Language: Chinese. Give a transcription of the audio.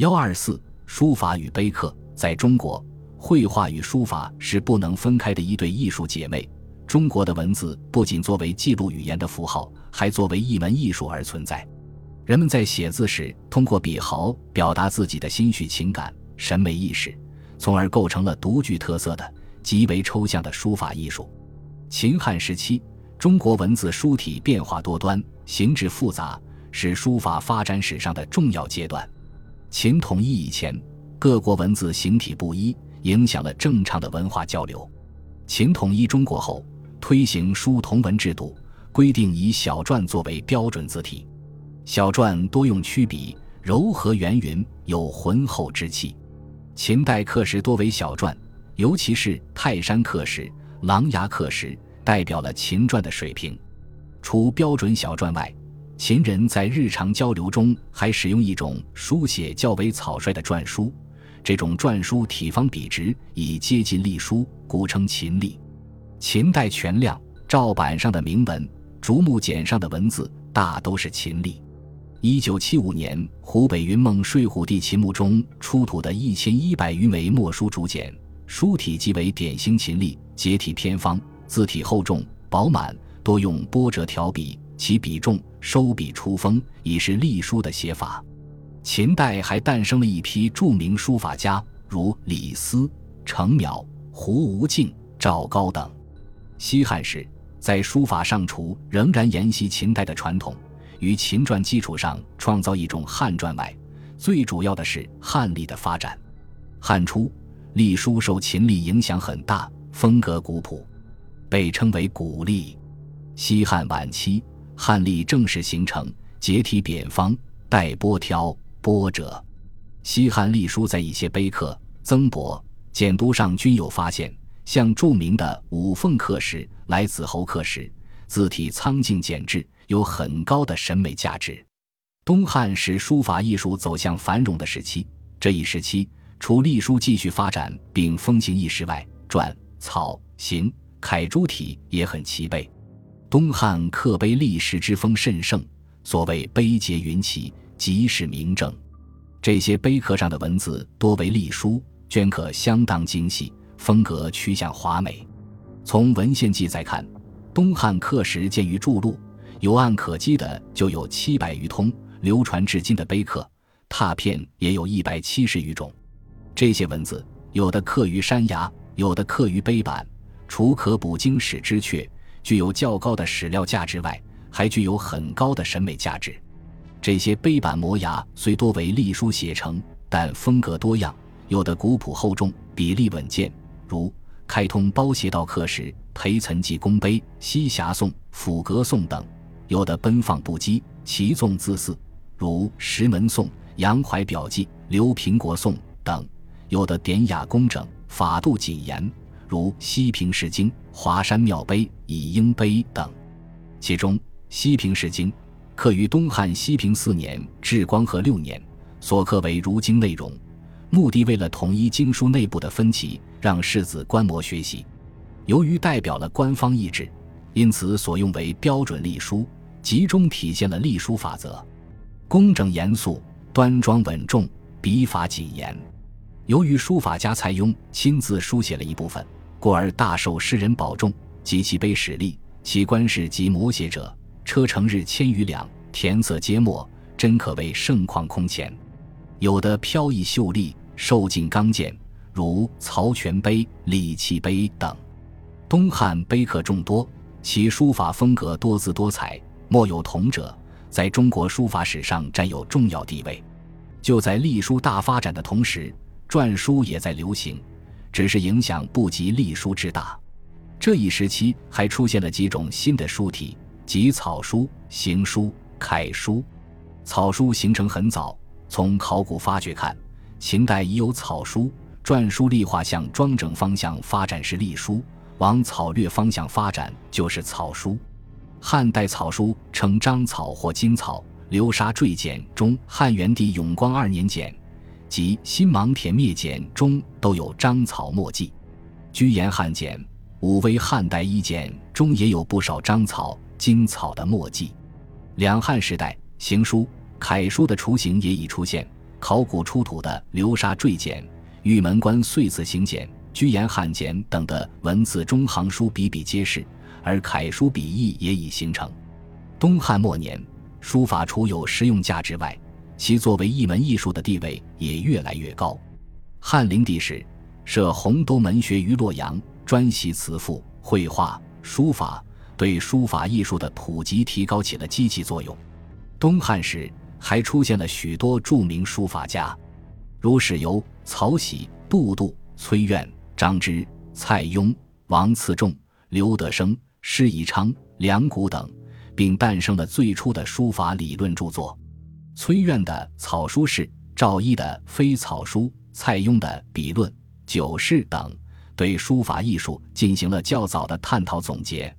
幺二四书法与碑刻，在中国，绘画与书法是不能分开的一对艺术姐妹。中国的文字不仅作为记录语言的符号，还作为一门艺术而存在。人们在写字时，通过笔毫表达自己的心绪、情感、审美意识，从而构成了独具特色的极为抽象的书法艺术。秦汉时期，中国文字书体变化多端，形制复杂，是书法发展史上的重要阶段。秦统一以前，各国文字形体不一，影响了正常的文化交流。秦统一中国后，推行书同文制度，规定以小篆作为标准字体。小篆多用曲笔，柔和圆匀，有浑厚之气。秦代刻石多为小篆，尤其是泰山刻石、琅琊刻石，代表了秦篆的水平。除标准小篆外，秦人在日常交流中还使用一种书写较为草率的篆书，这种篆书体方笔直，以接近隶书，古称秦隶。秦代全亮照板上的铭文、竹木简上的文字，大都是秦隶。一九七五年，湖北云梦睡虎地秦墓中出土的一千一百余枚墨书竹简，书体即为典型秦隶，结体偏方，字体厚重饱满，多用波折条笔。其笔重，收笔出锋，已是隶书的写法。秦代还诞生了一批著名书法家，如李斯、程邈、胡无敬、赵高等。西汉时，在书法上除仍然沿袭秦代的传统，于秦篆基础上创造一种汉篆外，最主要的是汉隶的发展。汉初，隶书受秦隶影响很大，风格古朴，被称为古隶。西汉晚期。汉隶正式形成，结体扁方，带波挑、波折。西汉隶书在一些碑刻、增帛、简牍上均有发现，像著名的五凤刻石、来子侯刻石，字体苍劲简致，有很高的审美价值。东汉是书法艺术走向繁荣的时期，这一时期除隶书继续发展并风行一时外，篆、草、行、楷诸体也很齐备。东汉刻碑立石之风甚盛，所谓碑碣云起，即是明证。这些碑刻上的文字多为隶书，镌刻相当精细，风格趋向华美。从文献记载看，东汉刻石见于筑路，有案可稽的就有七百余通，流传至今的碑刻拓片也有一百七十余种。这些文字有的刻于山崖，有的刻于碑板，除可补经史之阙。具有较高的史料价值外，还具有很高的审美价值。这些碑板摩崖虽多为隶书写成，但风格多样，有的古朴厚重，比例稳健，如开通包斜道刻石、裴岑记功碑、西峡颂、府阁颂等；有的奔放不羁，奇纵自肆，如石门颂、杨怀表记、刘平国颂等；有的典雅工整，法度谨严。如西平石经、华山庙碑、以英碑等，其中西平石经刻于东汉西平四年至光和六年，所刻为儒经内容，目的为了统一经书内部的分歧，让世子观摩学习。由于代表了官方意志，因此所用为标准隶书，集中体现了隶书法则：工整严肃、端庄稳重、笔法谨严。由于书法家蔡邕亲自书写了一部分。故而大受诗人保重，及其碑史例，其官事及摹写者，车成日千余两，填色皆墨，真可谓盛况空前。有的飘逸秀丽，瘦劲刚健，如曹全碑、李器碑等。东汉碑刻众多，其书法风格多姿多彩，莫有同者，在中国书法史上占有重要地位。就在隶书大发展的同时，篆书也在流行。只是影响不及隶书之大。这一时期还出现了几种新的书体，即草书、行书、楷书。草书形成很早，从考古发掘看，秦代已有草书。篆书隶画向庄整方向发展是隶书，往草略方向发展就是草书。汉代草书称章草或金草。流沙坠简中，汉元帝永光二年简。及新芒田灭简中都有章草墨迹，居延汉简、武威汉代一简中也有不少章草、金草的墨迹。两汉时代，行书、楷书的雏形也已出现，考古出土的流沙坠简、玉门关碎字行简、居延汉简等的文字中行书比比皆是，而楷书笔意也已形成。东汉末年，书法除有实用价值外，其作为一门艺术的地位也越来越高。汉灵帝时，设洪都门学于洛阳，专习辞赋、绘画、书法，对书法艺术的普及提高起了积极作用。东汉时，还出现了许多著名书法家，如史游、曹玺、杜度、崔苑、张芝、蔡邕、王次仲、刘德升、施宜昌、梁谷等，并诞生了最初的书法理论著作。崔苑的草书式，赵一的非草书，蔡邕的笔论、九式等，对书法艺术进行了较早的探讨总结。